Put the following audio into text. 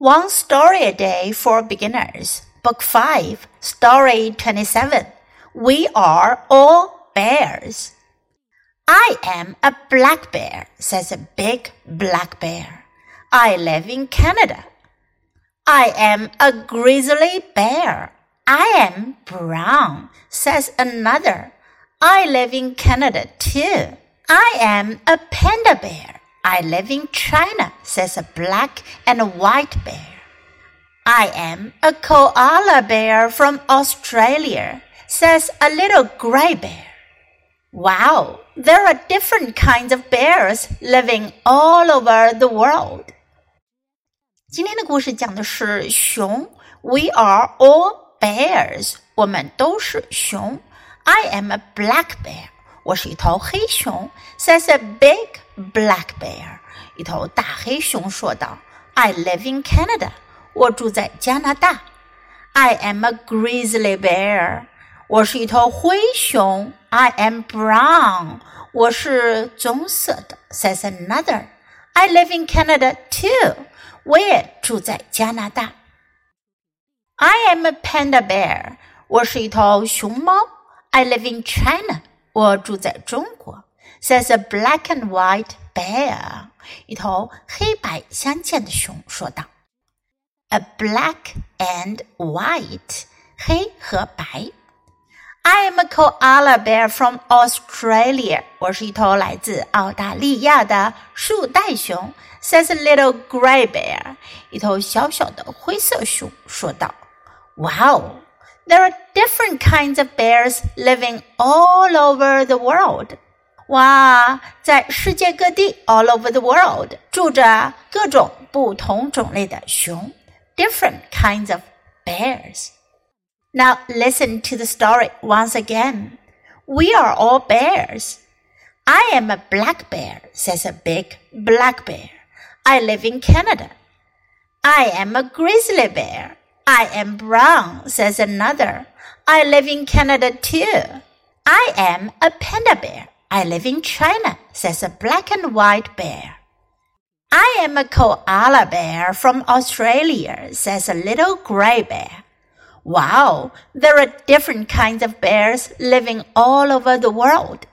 One Story a Day for Beginners, Book 5, Story 27. We are all bears. I am a black bear, says a big black bear. I live in Canada. I am a grizzly bear. I am brown, says another. I live in Canada too. I am a panda bear. I live in China, says a black and a white bear. I am a koala bear from Australia, says a little gray bear. Wow, there are different kinds of bears living all over the world. 今天的故事讲的是熊。We are all bears，我们都是熊。I am a black bear， 我是一头黑熊。Says a big Black bear，一头大黑熊说道：“I live in Canada，我住在加拿大。I am a grizzly bear，我是一头灰熊。I am brown，我是棕色的。”Says another，I live in Canada too，我也住在加拿大。I am a panda bear，我是一头熊猫。I live in China， 我住在中国。says a black and white bear. 一头黑白相间的熊说道。A black and white，黑和白。I am a koala bear from Australia. 我是一头来自澳大利亚的树袋熊。Says a little gray bear. 一头小小的灰色熊说道。Wow, there are different kinds of bears living all over the world. 哇，在世界各地 all over the world 住着各种不同种类的熊，different kinds of bears. Now listen to the story once again. We are all bears. I am a black bear, says a big black bear. I live in Canada. I am a grizzly bear. I am brown, says another. I live in Canada too. I am a panda bear. I live in China, says a black and white bear. I am a koala bear from Australia, says a little gray bear. Wow, there are different kinds of bears living all over the world.